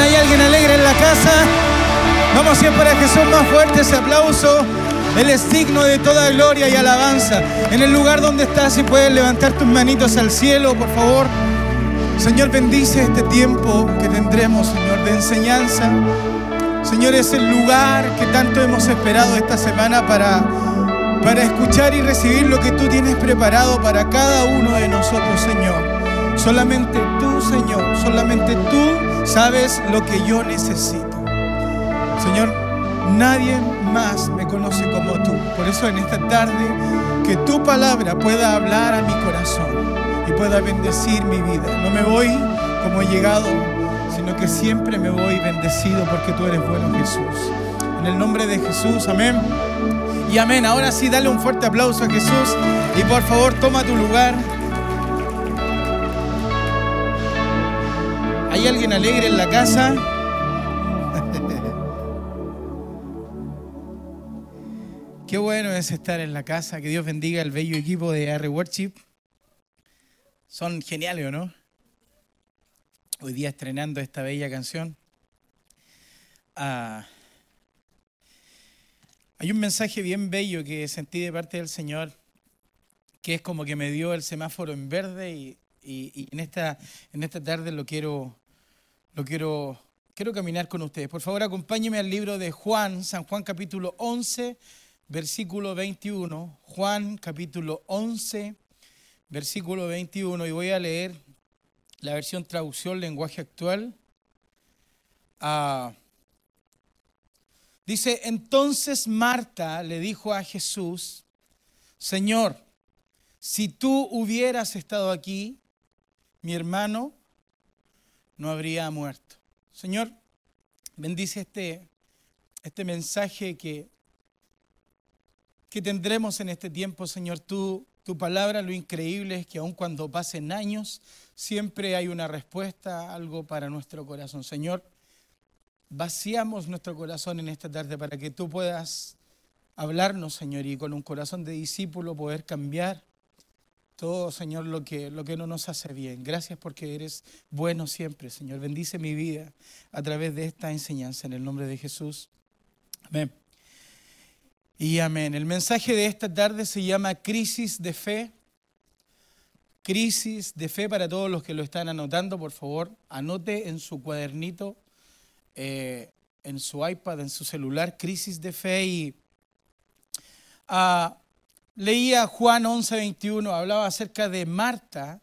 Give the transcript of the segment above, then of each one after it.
¿Hay alguien alegre en la casa? Vamos siempre para Jesús más fuerte ese aplauso. Él es de toda gloria y alabanza. En el lugar donde estás, si puedes levantar tus manitos al cielo, por favor. Señor, bendice este tiempo que tendremos, Señor, de enseñanza. Señor, es el lugar que tanto hemos esperado esta semana para, para escuchar y recibir lo que tú tienes preparado para cada uno de nosotros, Señor. Solamente tú, Señor, solamente tú sabes lo que yo necesito. Señor, nadie más me conoce como tú. Por eso en esta tarde, que tu palabra pueda hablar a mi corazón y pueda bendecir mi vida. No me voy como he llegado, sino que siempre me voy bendecido porque tú eres bueno, Jesús. En el nombre de Jesús, amén. Y amén. Ahora sí, dale un fuerte aplauso a Jesús y por favor toma tu lugar. ¿Hay alguien alegre en la casa? Qué bueno es estar en la casa. Que Dios bendiga el bello equipo de R Worship. Son geniales, ¿o no? Hoy día estrenando esta bella canción. Ah, hay un mensaje bien bello que sentí de parte del Señor, que es como que me dio el semáforo en verde y, y en, esta, en esta tarde lo quiero lo quiero, quiero caminar con ustedes. Por favor, acompáñenme al libro de Juan, San Juan capítulo 11, versículo 21. Juan capítulo 11, versículo 21. Y voy a leer la versión traducción lenguaje actual. Ah, dice, entonces Marta le dijo a Jesús, Señor, si tú hubieras estado aquí, mi hermano no habría muerto. Señor, bendice este, este mensaje que, que tendremos en este tiempo, Señor. Tú, tu palabra, lo increíble es que aun cuando pasen años, siempre hay una respuesta, algo para nuestro corazón. Señor, vaciamos nuestro corazón en esta tarde para que tú puedas hablarnos, Señor, y con un corazón de discípulo poder cambiar todo, Señor, lo que, lo que no nos hace bien. Gracias porque eres bueno siempre, Señor. Bendice mi vida a través de esta enseñanza en el nombre de Jesús. Amén. Y amén. El mensaje de esta tarde se llama crisis de fe. Crisis de fe para todos los que lo están anotando, por favor, anote en su cuadernito, eh, en su iPad, en su celular, crisis de fe y... Uh, Leía Juan 11, 21, hablaba acerca de Marta,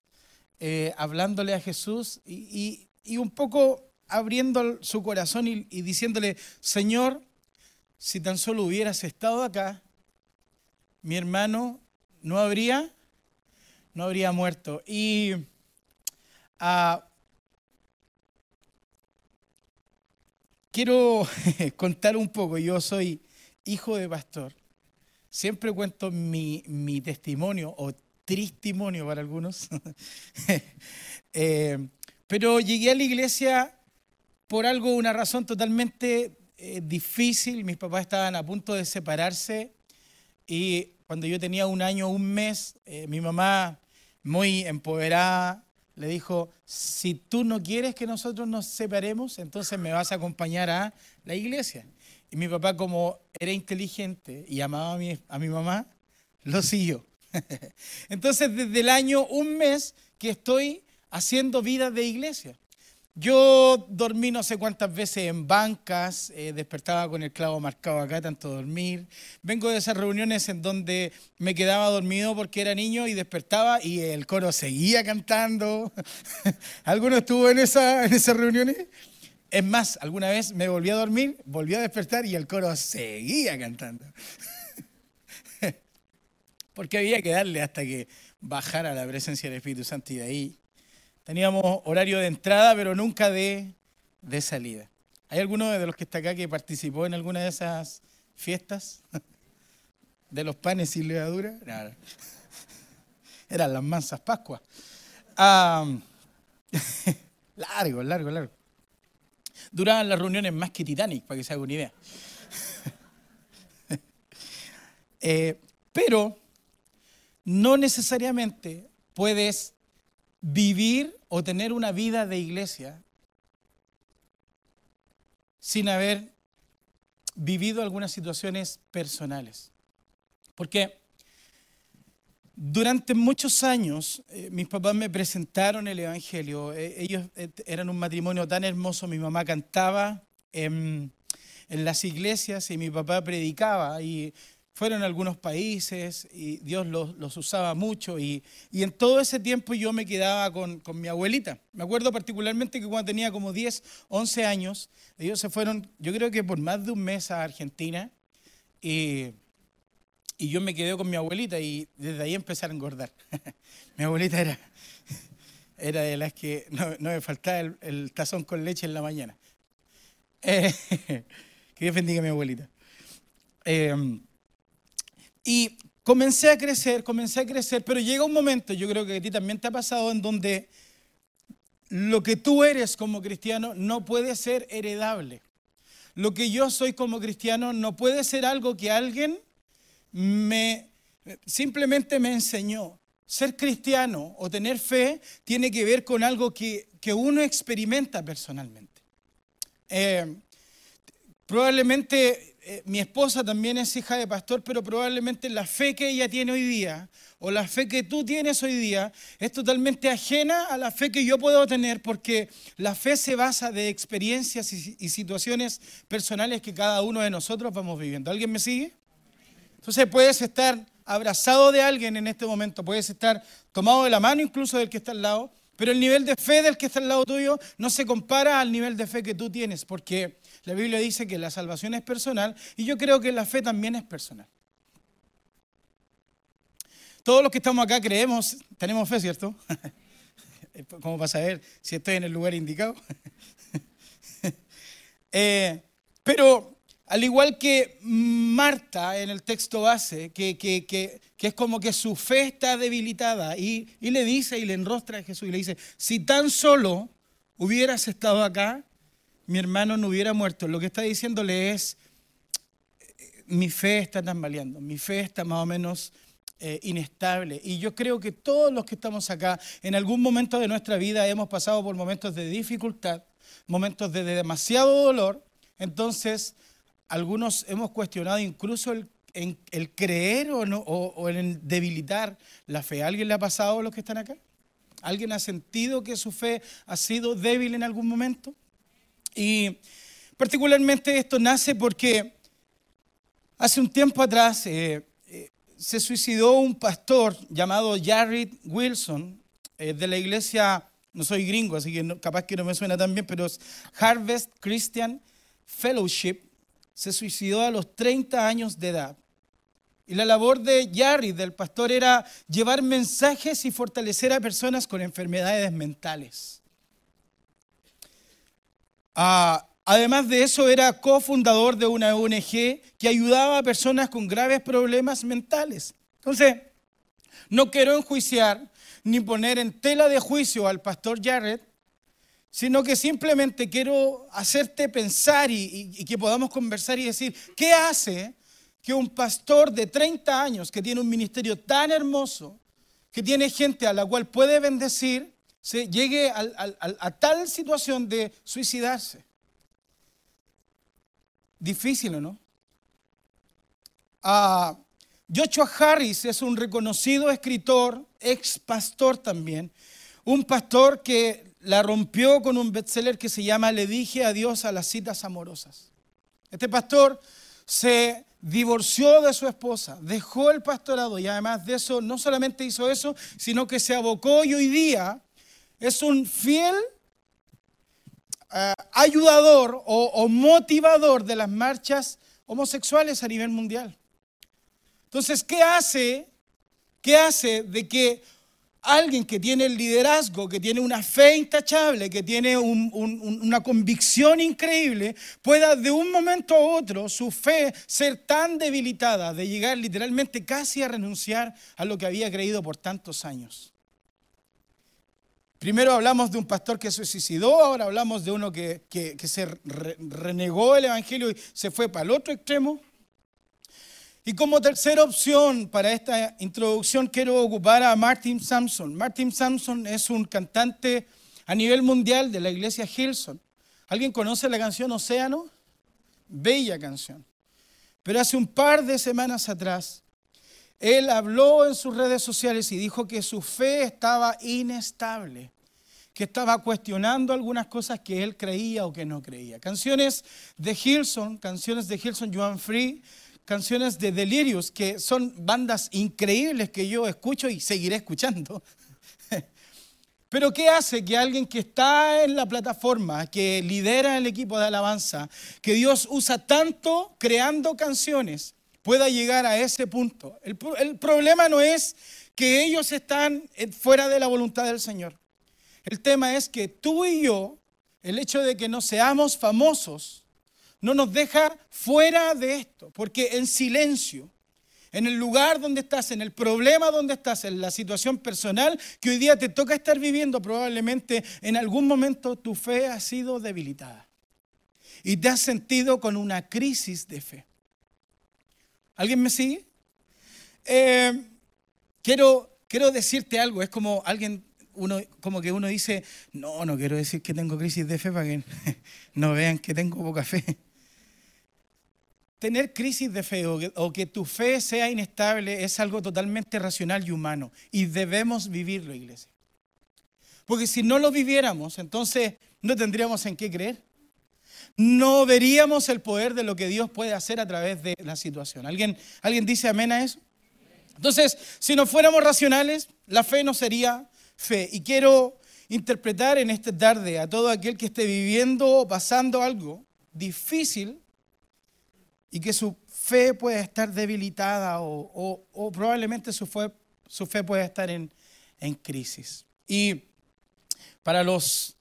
eh, hablándole a Jesús y, un poco abriendo su corazón y, diciéndole, Señor, si tan solo hubieras estado acá, mi hermano no habría, no habría muerto. Y ah, quiero contar un poco, yo soy hijo de pastor siempre cuento mi, testimonio o testimonio para algunos. Eh, pero llegué a la iglesia por algo, una razón totalmente eh, difícil. Mis papás estaban a punto de separarse y cuando yo tenía un año, un mes, eh, mi mamá, muy empoderada, le dijo, si tú no quieres que nosotros nos separemos, entonces me vas a acompañar a la iglesia. Y mi papá, como era inteligente y amaba a mi, mamá, lo siguió. Entonces, desde el año, un mes que estoy haciendo vida de iglesia. Yo dormí no sé cuántas veces en bancas, eh, despertaba con el clavo marcado acá, tanto dormir. Vengo de esas reuniones en donde me quedaba dormido porque era niño y despertaba y el coro seguía cantando. ¿Alguno estuvo en, esa, en esas reuniones? Es más, alguna vez me volví a dormir, volví a despertar y el coro seguía cantando. Porque había que darle hasta que bajara la presencia del Espíritu Santo y de ahí teníamos horario de entrada, pero nunca de, de salida. ¿Hay alguno de los que está acá que participó en alguna de esas fiestas? ¿De los panes sin levadura? Eran las mansas Pascuas. largo, largo, largo. Duraban las reuniones más que Titanic, para que se haga una idea. Eh, pero no necesariamente puedes vivir o tener una vida de iglesia sin haber vivido algunas situaciones personales. Porque durante muchos años eh, mis papás me presentaron el Evangelio. Eh, ellos eh, eran un matrimonio tan hermoso. Mi mamá cantaba en, las iglesias y mi papá predicaba. Y fueron a algunos países y Dios los, usaba mucho y, en todo ese tiempo yo me quedaba con, mi abuelita. Me acuerdo particularmente que cuando tenía como 10, 11 años, ellos se fueron, yo creo que por más de un mes a Argentina y, yo me quedé con mi abuelita y desde ahí empecé a engordar. mi abuelita era, era de las que no, me faltaba el, tazón con leche en la mañana. Que Dios bendiga a mi abuelita. Eh, y comencé a crecer, comencé a crecer, pero llega un momento, yo creo que a ti también te ha pasado, en donde lo que tú eres como cristiano no puede ser heredable. Lo que yo soy como cristiano no puede ser algo que alguien me simplemente me enseñó. Ser cristiano o tener fe tiene que ver con algo que, uno experimenta personalmente. Eh, probablemente eh, mi esposa también es hija de pastor, pero probablemente la fe que ella tiene hoy día, o la fe que tú tienes hoy día, es totalmente ajena a la fe que yo puedo tener, porque la fe se basa de experiencias y situaciones personales que cada uno de nosotros vamos viviendo. ¿Alguien me sigue? Entonces puedes estar abrazado de alguien en este momento, puedes estar tomado de la mano incluso del que está al lado, pero el nivel de fe del que está al lado tuyo no se compara al nivel de fe que tú tienes, porque la Biblia dice que la salvación es personal y yo creo que la fe también es personal. Todos los que estamos acá creemos, tenemos fe, ¿cierto? ¿Cómo para saber si estoy en el lugar indicado? Eh, pero al igual que Marta en el texto base, que, que, es como que su fe está debilitada y, y le dice y le enrostra a Jesús y le dice, si tan solo hubieras estado acá, mi hermano no hubiera muerto. Lo que está diciéndole es, mi fe está tambaleando, mi fe está más o menos eh, inestable. Y yo creo que todos los que estamos acá, en algún momento de nuestra vida hemos pasado por momentos de dificultad, momentos de, demasiado dolor. Entonces, algunos hemos cuestionado incluso el, creer o, no, o, el debilitar la fe. ¿Alguien le ha pasado a los que están acá? ¿Alguien ha sentido que su fe ha sido débil en algún momento? Y particularmente esto nace porque hace un tiempo atrás eh, eh, se suicidó un pastor llamado Jared Wilson eh, de la iglesia, no soy gringo, así que capaz que no me suena tan bien, pero es Harvest Christian Fellowship. Se suicidó a los 30 años de edad. Y la labor de Jared, del pastor, era llevar mensajes y fortalecer a personas con enfermedades mentales. Ah, además de eso, era cofundador de una ONG que ayudaba a personas con graves problemas mentales. Entonces, no quiero enjuiciar ni poner en tela de juicio al pastor Jarrett, sino que simplemente quiero hacerte pensar y, que podamos conversar y decir, ¿qué hace que un pastor de 30 años que tiene un ministerio tan hermoso, que tiene gente a la cual puede bendecir, se llegue a, tal situación de suicidarse. Difícil, ¿o no? Ah, Joshua Harris es un reconocido escritor, ex pastor también, un pastor que la rompió con un bestseller que se llama Le dije adiós a las citas amorosas. Este pastor se divorció de su esposa, dejó el pastorado y además de eso no solamente hizo eso, sino que se abocó y hoy día es un fiel eh, ayudador o, motivador de las marchas homosexuales a nivel mundial. Entonces, ¿qué hace? ¿Qué hace de que alguien que tiene el liderazgo, que tiene una fe intachable, que tiene una convicción increíble, pueda de un momento a otro su fe ser tan debilitada de llegar literalmente casi a renunciar a lo que había creído por tantos años? Primero hablamos de un pastor que se suicidó, ahora hablamos de uno que, se renegó el Evangelio y se fue para el otro extremo. Y como tercera opción para esta introducción quiero ocupar a Martin Sampson. Martin Sampson es un cantante a nivel mundial de la iglesia Hillsong. ¿Alguien conoce la canción Océano? bella canción. Pero hace un par de semanas atrás, él habló en sus redes sociales y dijo que su fe estaba inestable, que estaba cuestionando algunas cosas que él creía o que no creía. Canciones de Hilson, canciones de Hilson Joan Free, canciones de Delirious, que son bandas increíbles que yo escucho y seguiré escuchando. Pero ¿qué hace que alguien que está en la plataforma, que lidera el equipo de alabanza, que Dios usa tanto creando canciones, pueda llegar a ese punto? El, problema no es que ellos están fuera de la voluntad del Señor. El tema es que tú y yo, el hecho de que no seamos famosos, no nos deja fuera de esto, porque en silencio, en el lugar donde estás, en el problema donde estás, en la situación personal que hoy día te toca estar viviendo, probablemente en algún momento tu fe ha sido debilitada y te has sentido con una crisis de fe. ¿Alguien me sigue? Eh, quiero, quiero decirte algo, es como alguien uno, como que uno dice, no, no quiero decir que tengo crisis de fe para que no vean que tengo poca fe tener crisis de fe o que, tu fe sea inestable es algo totalmente racional y humano y debemos vivirlo, iglesia. Porque si no lo viviéramos, entonces no tendríamos en qué creer. No veríamos el poder de lo que Dios puede hacer a través de la situación. ¿Alguien, ¿alguien dice amén a eso? Entonces, si no fuéramos racionales, la fe no sería fe. Y quiero interpretar en esta tarde a todo aquel que esté viviendo o pasando algo difícil y que su fe puede estar debilitada o, probablemente su fe, su puede estar en, crisis. Y para los,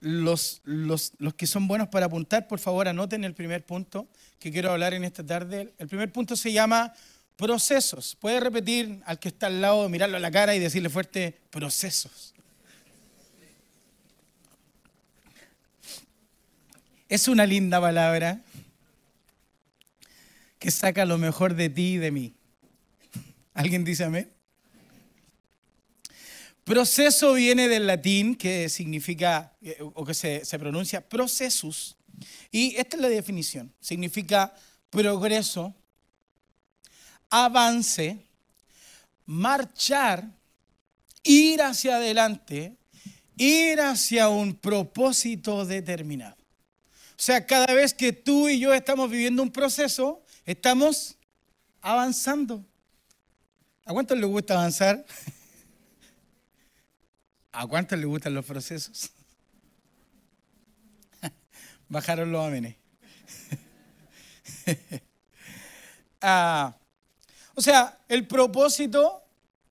los, los, que son buenos para apuntar, por favor anoten el primer punto que quiero hablar en esta tarde. El primer punto se llama procesos. Puede repetir al que está al lado, mirarlo a la cara y decirle fuerte, procesos. Es una linda palabra que saca lo mejor de ti y de mí. ¿Alguien dice amén? Proceso viene del latín que significa, eh, o que se, se pronuncia procesus, y esta es la definición. Significa progreso, avance, marchar, ir hacia adelante, ir hacia un propósito determinado. O sea, cada vez que tú y yo estamos viviendo un proceso, Estamos avanzando. ¿A cuántos les gusta avanzar? ¿A cuántos les gustan los procesos? Bajaron los amenes. Ah, o sea, el propósito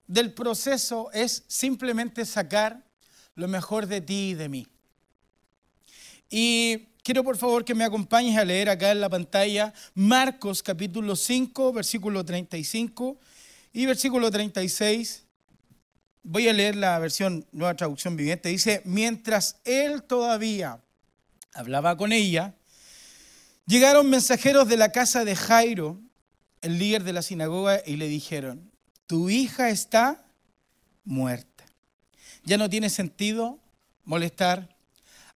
del proceso es simplemente sacar lo mejor de ti y de mí. Y Quiero por favor que me acompañes a leer acá en la pantalla Marcos capítulo 5, versículo 35 y versículo 36. Voy a leer la versión nueva traducción viviente. Dice, mientras él todavía hablaba con ella, llegaron mensajeros de la casa de Jairo, el líder de la sinagoga, y le dijeron, tu hija está muerta. Ya no tiene sentido molestar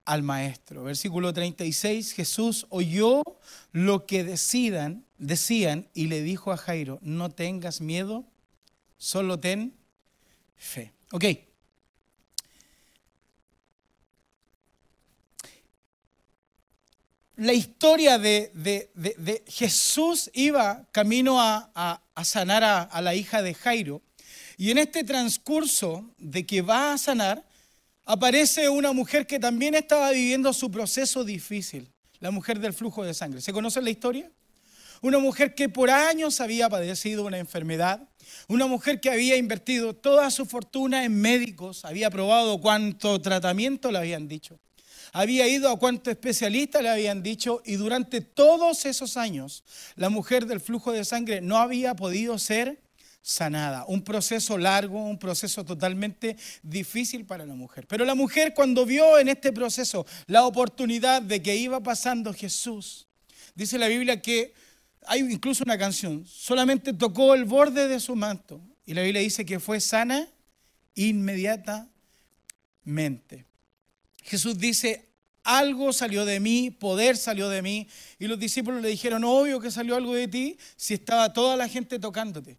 al maestro. Versículo 36, Jesús oyó lo que decidan, decían y le dijo a Jairo, no tengas miedo, solo ten fe. Ok. La historia de, Jesús iba camino a, sanar a la hija de Jairo. Y en este transcurso de que va a sanar, aparece una mujer que también estaba viviendo su proceso difícil, la mujer del flujo de sangre. ¿Se conoce la historia? Una mujer que por años había padecido una enfermedad, una mujer que había invertido toda su fortuna en médicos, había probado cuánto tratamiento le habían dicho, había ido a cuánto especialista le habían dicho y durante todos esos años la mujer del flujo de sangre no había podido ser sanada. Un proceso largo, un proceso totalmente difícil para la mujer. Pero la mujer cuando vio en este proceso la oportunidad de que iba pasando Jesús, dice la Biblia que hay incluso una canción, solamente tocó el borde de su manto. Y la Biblia dice que fue sana inmediatamente. Jesús dice, algo salió de mí, poder salió de mí. Y los discípulos le dijeron, obvio que salió algo de ti si estaba toda la gente tocándote.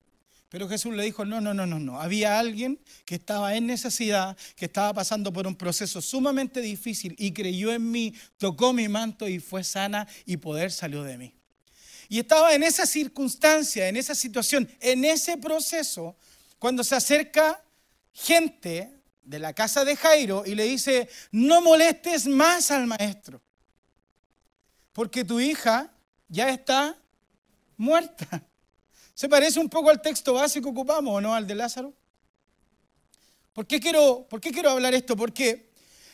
Pero Jesús le dijo, no, no, no, no, no. Había alguien que estaba en necesidad, que estaba pasando por un proceso sumamente difícil y creyó en mí, tocó mi manto y fue sana y poder salió de mí. Y estaba en esa circunstancia, en esa situación, en ese proceso, cuando se acerca gente de la casa de Jairo y le dice, no molestes más al maestro, porque tu hija ya está muerta. ¿Se parece un poco al texto básico que ocupamos o no, al de Lázaro? ¿Por qué, quiero, ¿Por qué quiero hablar esto? Porque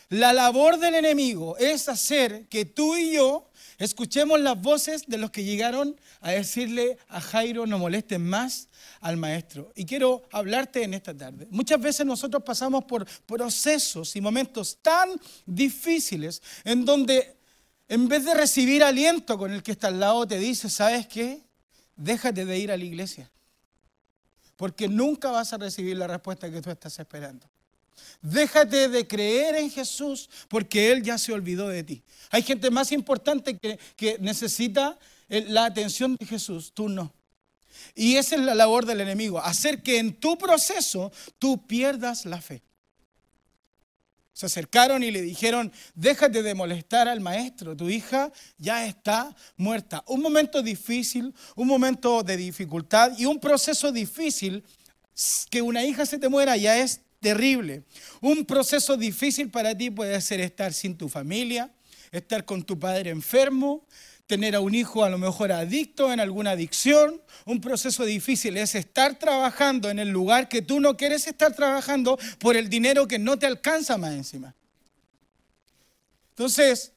la labor del enemigo es hacer que tú y yo escuchemos las voces de los que llegaron a decirle a Jairo no molesten más al maestro. Y quiero hablarte en esta tarde. Muchas veces nosotros pasamos por procesos y momentos tan difíciles en donde en vez de recibir aliento con el que está al lado te dice, ¿sabes qué? Déjate de ir a la iglesia, porque nunca vas a recibir la respuesta que tú estás esperando. Déjate de creer en Jesús porque Él ya se olvidó de ti. Hay gente más importante que, que necesita la atención de Jesús, tú no. Y esa es la labor del enemigo, hacer que en tu proceso tú pierdas la fe. Se acercaron y le dijeron, déjate de molestar al maestro, tu hija ya está muerta. Un momento difícil, un momento de dificultad y un proceso difícil, que una hija se te muera ya es terrible. Un proceso difícil para ti puede ser estar sin tu familia, estar con tu padre enfermo, tener a un hijo a lo mejor adicto en alguna adicción. Un proceso difícil es estar trabajando en el lugar que tú no quieres estar trabajando por el dinero que no te alcanza más encima. Entonces,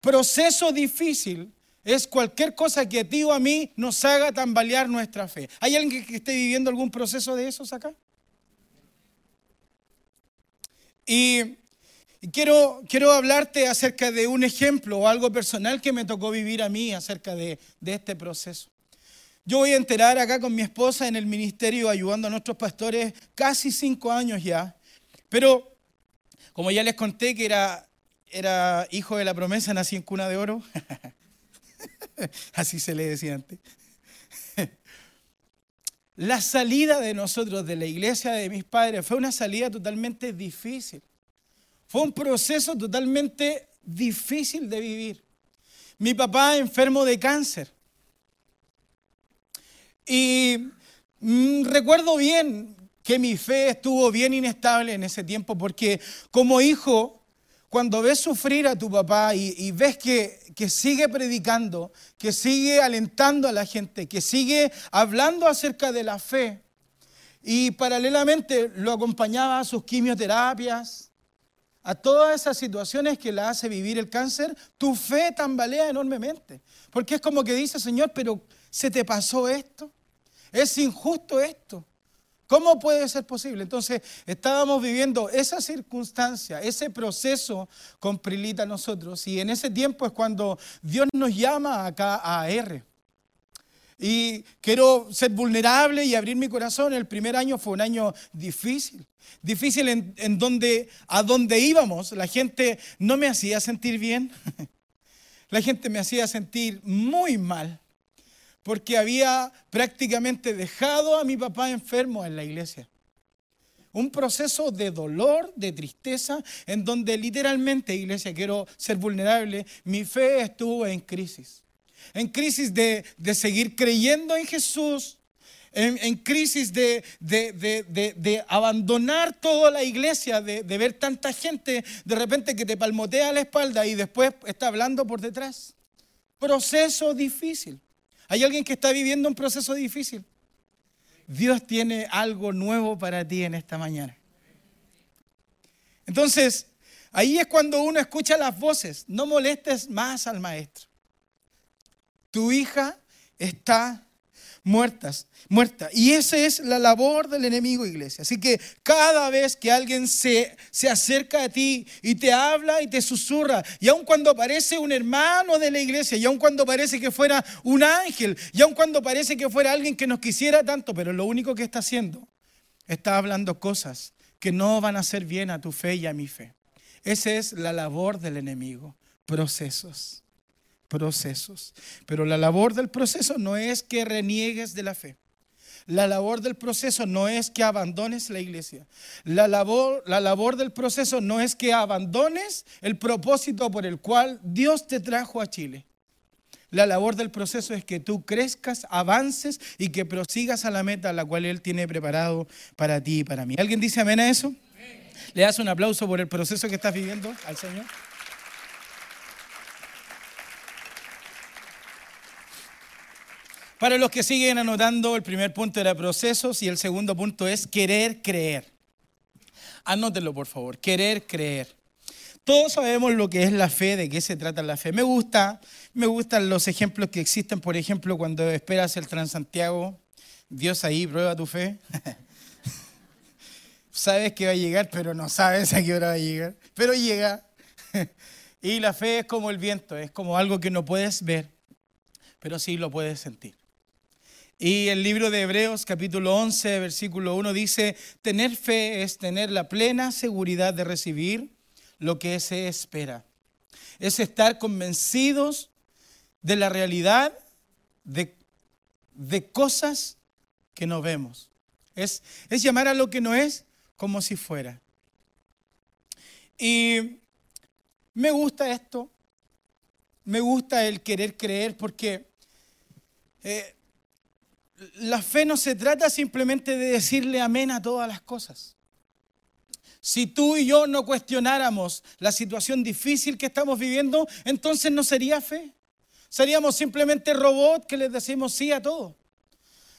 proceso difícil es cualquier cosa que a ti o a mí nos haga tambalear nuestra fe. ¿Hay alguien que esté viviendo algún proceso de esos acá? Y quiero, quiero hablarte acerca de un ejemplo o algo personal que me tocó vivir a mí acerca de, de este proceso. Yo voy a enterar acá con mi esposa en el ministerio ayudando a nuestros pastores casi cinco años ya. Pero como ya les conté que era, era hijo de la promesa, nací en cuna de oro. Así se le decía antes. La salida de nosotros de la iglesia de mis padres fue una salida totalmente difícil. Fue un proceso totalmente difícil de vivir. Mi papá enfermo de cáncer. Y mm, recuerdo bien que mi fe estuvo bien inestable en ese tiempo porque como hijo, cuando ves sufrir a tu papá y, ves que, que sigue predicando, que sigue alentando a la gente, que sigue hablando acerca de la fe, y paralelamente lo acompañaba a sus quimioterapias, a todas esas situaciones que la hace vivir el cáncer, tu fe tambalea enormemente. Porque es como que dice, Señor, pero ¿se te pasó esto? ¿Es injusto esto? ¿Cómo puede ser posible? Entonces, estábamos viviendo esa circunstancia, ese proceso con Prilita nosotros. Y en ese tiempo es cuando Dios nos llama acá a R. Y quiero ser vulnerable y abrir mi corazón. El primer año fue un año difícil. Difícil en, donde, a donde íbamos, la gente no me hacía sentir bien. La gente me hacía sentir muy mal. Porque había prácticamente dejado a mi papá enfermo en la iglesia. Un proceso de dolor, de tristeza, en donde literalmente, iglesia, quiero ser vulnerable, mi fe estuvo en crisis en crisis de, seguir creyendo en Jesús, en, crisis de, de, abandonar toda la iglesia, de, ver tanta gente de repente que te palmotea la espalda y después está hablando por detrás. Proceso difícil. ¿Hay alguien que está viviendo un proceso difícil? Dios tiene algo nuevo para ti en esta mañana. Entonces, ahí es cuando uno escucha las voces. No molestes más al maestro tu hija está muerta, muerta. Y esa es la labor del enemigo, iglesia. Así que cada vez que alguien se, se acerca a ti y te habla y te susurra, y aun cuando parece un hermano de la iglesia, y aun cuando parece que fuera un ángel, y aun cuando parece que fuera alguien que nos quisiera tanto, pero lo único que está haciendo, está hablando cosas que no van a hacer bien a tu fe y a mi fe. Esa es la labor del enemigo procesos. Procesos. Pero la labor del proceso no es que reniegues de la fe. La labor del proceso no es que abandones la iglesia. La labor, la labor del proceso no es que abandones el propósito por el cual Dios te trajo a Chile. La labor del proceso es que tú crezcas, avances y que prosigas a la meta a la cual Él tiene preparado para ti y para mí. ¿Alguien dice amén a eso? ¿Le das un aplauso por el proceso que estás viviendo al Señor? Para los que siguen anotando, el primer punto era procesos y el segundo punto es querer creer. Anótenlo, por favor, querer creer. Todos sabemos lo que es la fe, de qué se trata la fe. Me gusta, me gustan los ejemplos que existen, por ejemplo, cuando esperas el Transantiago, Dios ahí prueba tu fe. sabes que va a llegar, pero no sabes a qué hora va a llegar, pero llega. y la fe es como el viento, es como algo que no puedes ver, pero sí lo puedes sentir. Y el libro de Hebreos capítulo 11, versículo 1 dice, tener fe es tener la plena seguridad de recibir lo que se espera. Es estar convencidos de la realidad de, de cosas que no vemos. Es, es llamar a lo que no es como si fuera. Y me gusta esto, me gusta el querer creer porque eh, la fe no se trata simplemente de decirle amén a todas las cosas. Si tú y yo no cuestionáramos la situación difícil que estamos viviendo, entonces no sería fe. Seríamos simplemente robots que les decimos sí a todo.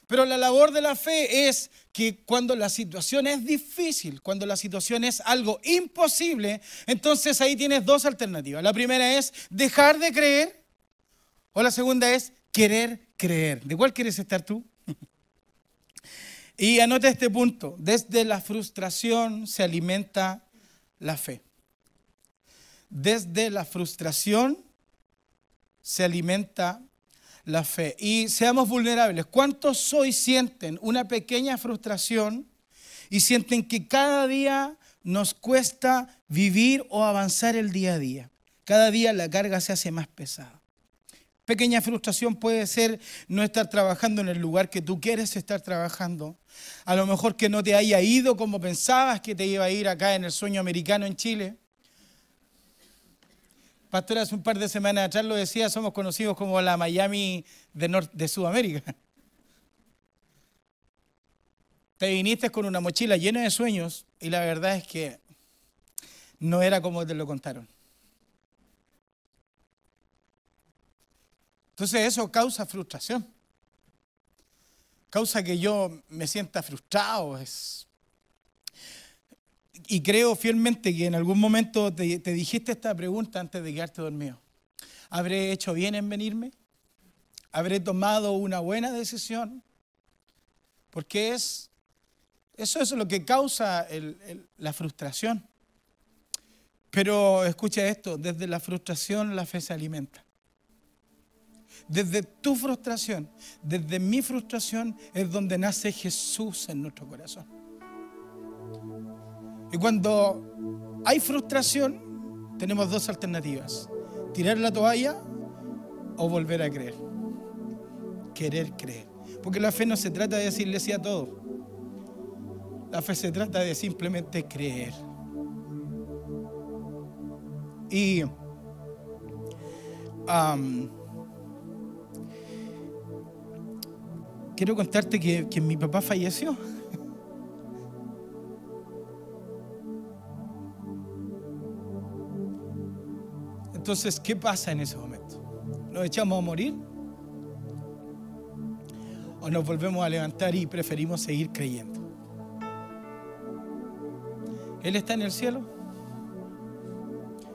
Pero la labor de la fe es que cuando la situación es difícil, cuando la situación es algo imposible, entonces ahí tienes dos alternativas. La primera es dejar de creer o la segunda es querer creer. ¿De cuál quieres estar tú? y anota este punto. Desde la frustración se alimenta la fe. Desde la frustración se alimenta la fe. Y seamos vulnerables. ¿Cuántos hoy sienten una pequeña frustración y sienten que cada día nos cuesta vivir o avanzar el día a día? Cada día la carga se hace más pesada. Pequeña frustración puede ser no estar trabajando en el lugar que tú quieres estar trabajando. A lo mejor que no te haya ido como pensabas que te iba a ir acá en el sueño americano en Chile. Pastor, hace un par de semanas atrás lo decía, somos conocidos como la Miami de, de Sudamérica. Te viniste con una mochila llena de sueños y la verdad es que no era como te lo contaron. Entonces eso causa frustración. Causa que yo me sienta frustrado. Y creo fielmente que en algún momento te, te dijiste esta pregunta antes de quedarte dormido. ¿Habré hecho bien en venirme? ¿Habré tomado una buena decisión? Porque es, eso es lo que causa la frustración. Pero escucha esto, desde la frustración la fe se alimenta. Desde tu frustración, desde mi frustración, es donde nace Jesús en nuestro corazón. Y cuando hay frustración, tenemos dos alternativas. Tirar la toalla o volver a creer. Querer creer. Porque la fe no se trata de decirle sí a todo. La fe se trata de simplemente creer. Y quiero contarte que, que mi papá falleció. Entonces, ¿qué pasa en ese momento? ¿Nos echamos a morir? ¿O nos volvemos a levantar y preferimos seguir creyendo? Él está en el cielo,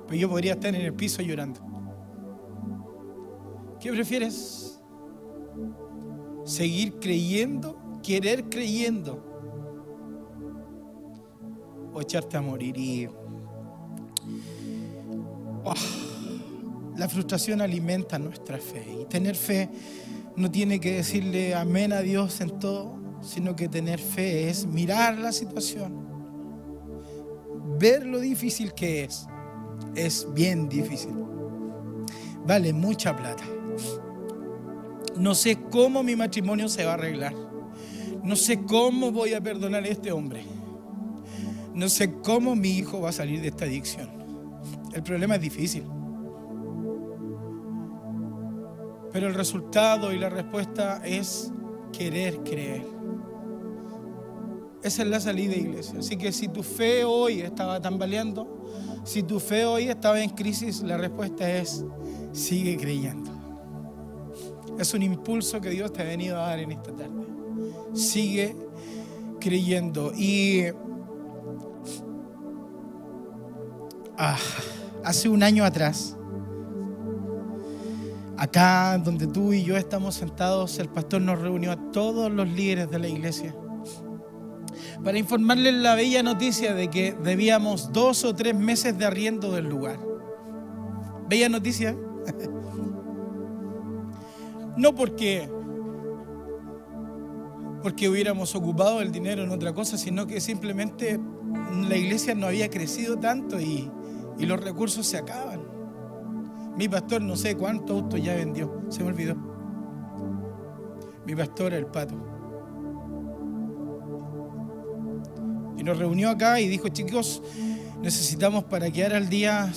pero yo podría estar en el piso llorando. ¿Qué prefieres? Seguir creyendo, querer creyendo o echarte a morir. Y oh, la frustración alimenta nuestra fe. Y tener fe no tiene que decirle amén a Dios en todo, sino que tener fe es mirar la situación, ver lo difícil que es. Es bien difícil. vale mucha plata. No sé cómo mi matrimonio se va a arreglar. No sé cómo voy a perdonar a este hombre. No sé cómo mi hijo va a salir de esta adicción. El problema es difícil. Pero el resultado y la respuesta es querer creer. Esa es la salida, iglesia. Así que si tu fe hoy estaba tambaleando, si tu fe hoy estaba en crisis, la respuesta es sigue creyendo. Es un impulso que Dios te ha venido a dar en esta tarde. Sigue creyendo. Y ah, hace un año atrás, acá donde tú y yo estamos sentados, el pastor nos reunió a todos los líderes de la iglesia para informarles la bella noticia de que debíamos dos o tres meses de arriendo del lugar. Bella noticia. No porque, porque hubiéramos ocupado el dinero en otra cosa, sino que simplemente la iglesia no había crecido tanto y, y los recursos se acaban. Mi pastor no sé cuántos autos ya vendió, se me olvidó. Mi pastor, el pato. Y nos reunió acá y dijo, chicos, necesitamos para quedar al día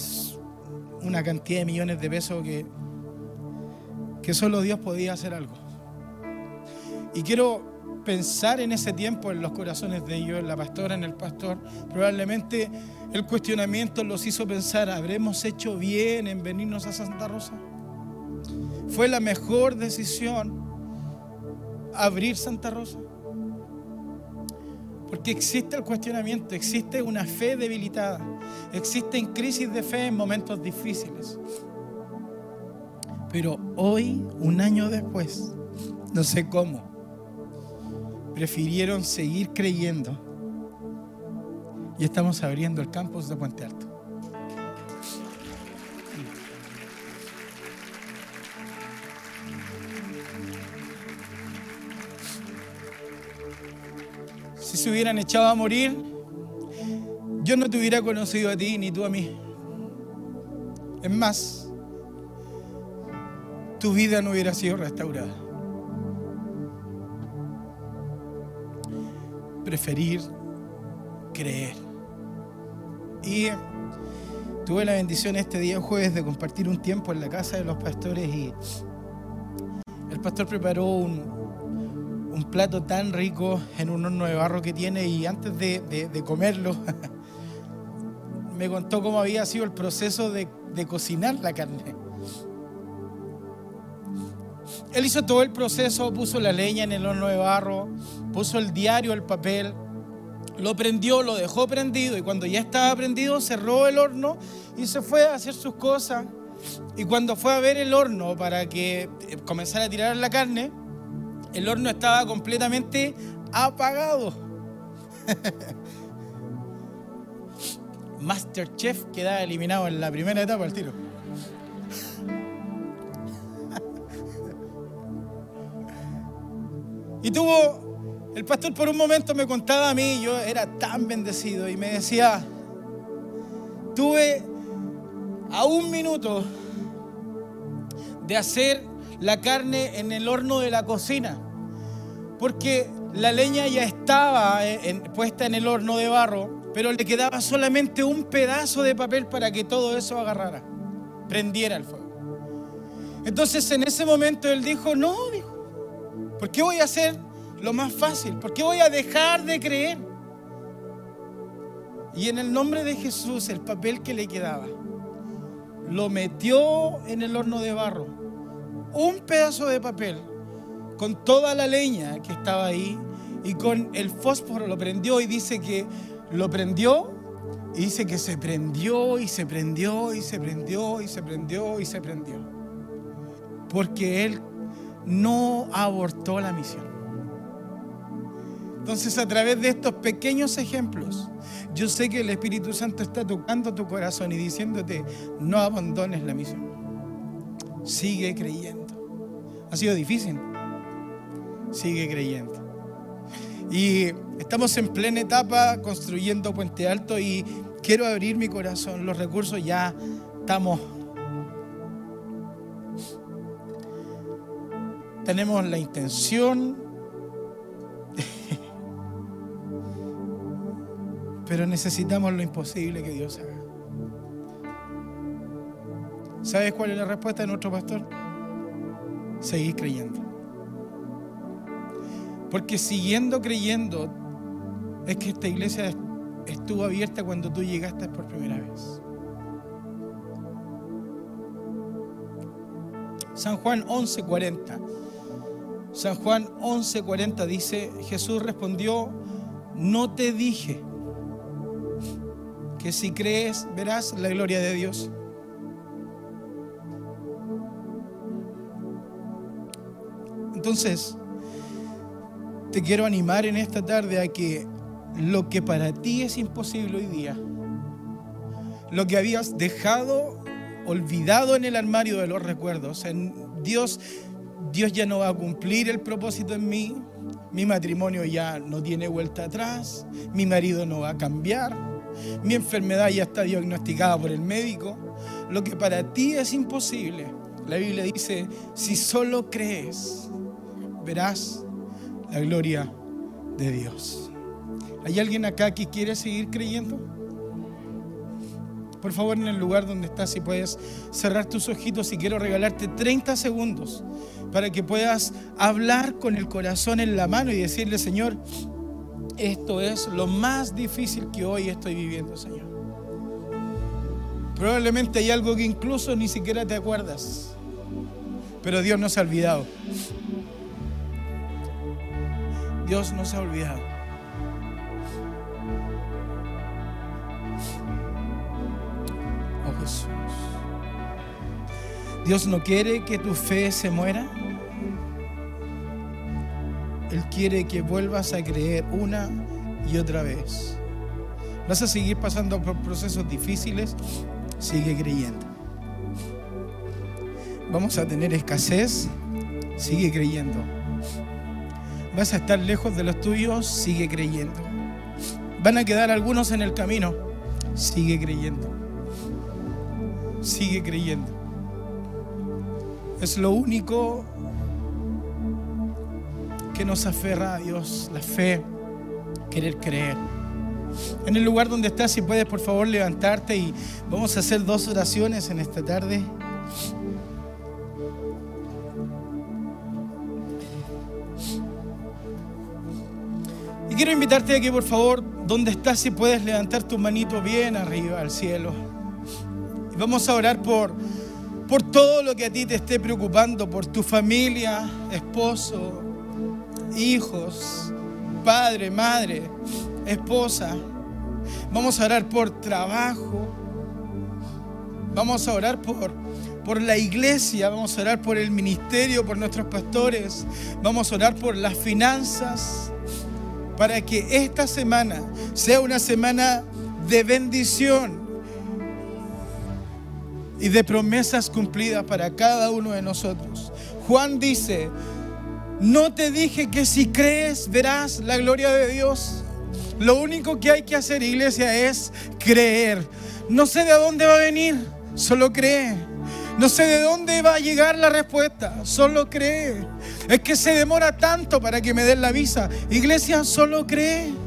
una cantidad de millones de pesos que que solo Dios podía hacer algo. Y quiero pensar en ese tiempo en los corazones de ellos, en la pastora, en el pastor. Probablemente el cuestionamiento los hizo pensar, ¿habremos hecho bien en venirnos a Santa Rosa? ¿Fue la mejor decisión abrir Santa Rosa? Porque existe el cuestionamiento, existe una fe debilitada, existe crisis de fe en momentos difíciles. Pero hoy, un año después, no sé cómo, prefirieron seguir creyendo y estamos abriendo el campus de Puente Alto. Si se hubieran echado a morir, yo no te hubiera conocido a ti ni tú a mí. Es más, tu vida no hubiera sido restaurada. Preferir creer. Y tuve la bendición este día jueves de compartir un tiempo en la casa de los pastores y el pastor preparó un, plato tan rico en un horno de barro que tiene y antes de, comerlo me contó cómo había sido el proceso de cocinar la carne. Él hizo todo el proceso, puso la leña en el horno de barro, puso el diario, el papel, lo prendió, lo dejó prendido y cuando ya estaba prendido cerró el horno y se fue a hacer sus cosas. Y cuando fue a ver el horno para que eh, comenzara a tirar la carne, el horno estaba completamente apagado. Masterchef quedaba eliminado en la primera etapa del tiro. Y tuvo, el pastor por un momento me contaba a mí, yo era tan bendecido y me decía, tuve a un minuto de hacer la carne en el horno de la cocina, porque la leña ya estaba puesta en el horno de barro, pero le quedaba solamente un pedazo de papel para que todo eso agarrara, prendiera el fuego. Entonces en ese momento él dijo, no, ¿Por qué voy a hacer lo más fácil? ¿Por qué voy a dejar de creer? Y en el nombre de Jesús, el papel que le quedaba, lo metió en el horno de barro. Un pedazo de papel con toda la leña que estaba ahí y con el fósforo lo prendió y dice que lo prendió y dice que se prendió y se prendió y se prendió y se prendió y se prendió. Porque él no abortó la misión. Entonces a través de estos pequeños ejemplos, yo sé que el Espíritu Santo está tocando tu corazón y diciéndote, no abandones la misión. Sigue creyendo. Ha sido difícil. Sigue creyendo. Y estamos en plena etapa construyendo Puente Alto y quiero abrir mi corazón. Los recursos ya estamos tenemos la intención, pero necesitamos lo imposible que Dios haga. ¿Sabes cuál es la respuesta de nuestro pastor? Seguir creyendo. Porque siguiendo creyendo es que esta iglesia estuvo abierta cuando tú llegaste por primera vez. San Juan 11:40. San Juan 11:40 dice, Jesús respondió, no te dije que si crees verás la gloria de Dios. Entonces, te quiero animar en esta tarde a que lo que para ti es imposible hoy día, lo que habías dejado olvidado en el armario de los recuerdos, en Dios, Dios ya no va a cumplir el propósito en mí, mi matrimonio ya no tiene vuelta atrás, mi marido no va a cambiar, mi enfermedad ya está diagnosticada por el médico. Lo que para ti es imposible, la Biblia dice, si solo crees, verás la gloria de Dios. ¿Hay alguien acá que quiere seguir creyendo? Por favor, en el lugar donde estás, si puedes cerrar tus ojitos y quiero regalarte 30 segundos para que puedas hablar con el corazón en la mano y decirle, Señor, esto es lo más difícil que hoy estoy viviendo, Señor. Probablemente hay algo que incluso ni siquiera te acuerdas, pero Dios no se ha olvidado. Dios no se ha olvidado. Dios no quiere que tu fe se muera. Él quiere que vuelvas a creer una y otra vez. Vas a seguir pasando por procesos difíciles, sigue creyendo. Vamos a tener escasez, sigue creyendo. Vas a estar lejos de los tuyos, sigue creyendo. Van a quedar algunos en el camino, sigue creyendo. Sigue creyendo. Es lo único que nos aferra a Dios, la fe, querer creer. En el lugar donde estás, si puedes por favor levantarte y vamos a hacer dos oraciones en esta tarde. Y quiero invitarte a que por favor, donde estás, si puedes levantar tu manito bien arriba al cielo. Y vamos a orar por por todo lo que a ti te esté preocupando, por tu familia, esposo, hijos, padre, madre, esposa. Vamos a orar por trabajo. Vamos a orar por, por la iglesia. Vamos a orar por el ministerio, por nuestros pastores. Vamos a orar por las finanzas. Para que esta semana sea una semana de bendición y de promesas cumplidas para cada uno de nosotros. Juan dice, no te dije que si crees verás la gloria de Dios. Lo único que hay que hacer, iglesia, es creer. No sé de dónde va a venir, solo cree. No sé de dónde va a llegar la respuesta, solo cree. Es que se demora tanto para que me den la visa. Iglesia, solo cree.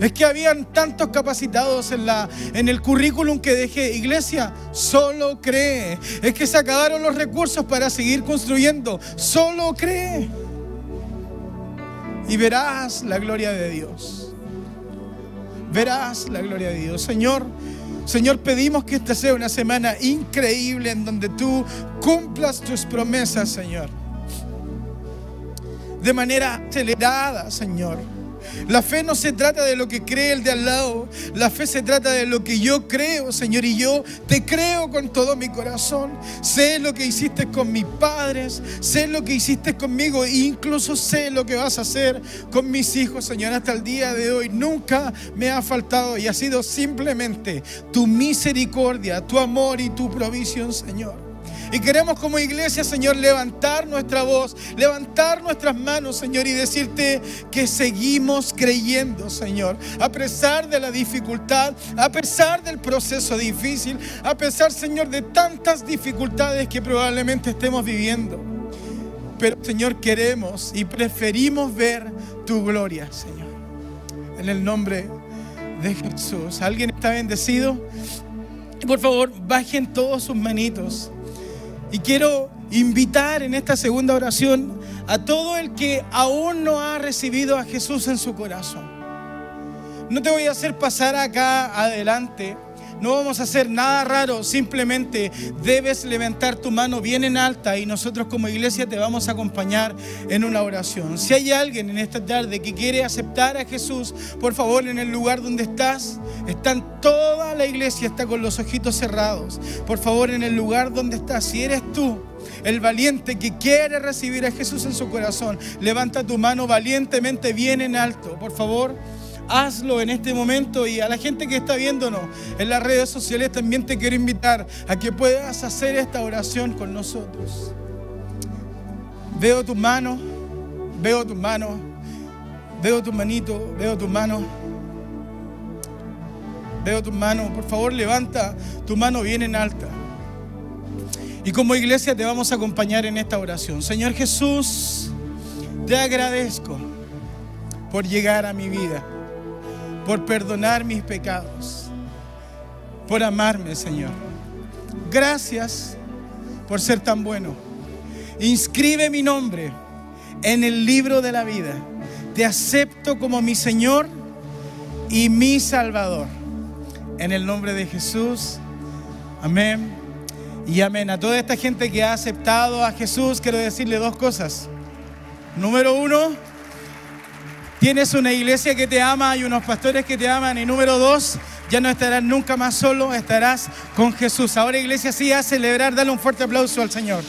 Es que habían tantos capacitados en, la, en el currículum que dejé. Iglesia, solo cree. Es que se acabaron los recursos para seguir construyendo. Solo cree. Y verás la gloria de Dios. Verás la gloria de Dios. Señor, Señor, pedimos que esta sea una semana increíble en donde tú cumplas tus promesas, Señor. De manera acelerada, Señor la fe no se trata de lo que cree el de al lado. La fe se trata de lo que yo creo, Señor. Y yo te creo con todo mi corazón. Sé lo que hiciste con mis padres. Sé lo que hiciste conmigo. E incluso sé lo que vas a hacer con mis hijos, Señor. Hasta el día de hoy nunca me ha faltado. Y ha sido simplemente tu misericordia, tu amor y tu provisión, Señor. Y queremos como iglesia, Señor, levantar nuestra voz, levantar nuestras manos, Señor, y decirte que seguimos creyendo, Señor. A pesar de la dificultad, a pesar del proceso difícil, a pesar, Señor, de tantas dificultades que probablemente estemos viviendo. Pero Señor, queremos y preferimos ver tu gloria, Señor. En el nombre de Jesús. ¿Alguien está bendecido? Por favor, bajen todos sus manitos. Y quiero invitar en esta segunda oración a todo el que aún no ha recibido a Jesús en su corazón. No te voy a hacer pasar acá adelante no vamos a hacer nada raro, simplemente debes levantar tu mano bien en alta y nosotros como iglesia te vamos a acompañar en una oración. Si hay alguien en esta tarde que quiere aceptar a Jesús, por favor en el lugar donde estás, están toda la iglesia, está con los ojitos cerrados. Por favor en el lugar donde estás, si eres tú, el valiente que quiere recibir a Jesús en su corazón, levanta tu mano valientemente bien en alto, por favor hazlo en este momento y a la gente que está viéndonos en las redes sociales también te quiero invitar a que puedas hacer esta oración con nosotros. Veo tus manos, veo tus manos, veo tus manitos, veo tus manos. Veo tus manos, por favor levanta tu mano bien en alta. Y como iglesia te vamos a acompañar en esta oración. Señor Jesús, te agradezco por llegar a mi vida por perdonar mis pecados, por amarme, Señor. Gracias por ser tan bueno. Inscribe mi nombre en el libro de la vida. Te acepto como mi Señor y mi Salvador. En el nombre de Jesús. Amén. Y amén. A toda esta gente que ha aceptado a Jesús, quiero decirle dos cosas. Número uno, Tienes una iglesia que te ama y unos pastores que te aman. Y número dos, ya no estarás nunca más solo, estarás con Jesús. Ahora iglesia, sí, a celebrar, dale un fuerte aplauso al Señor.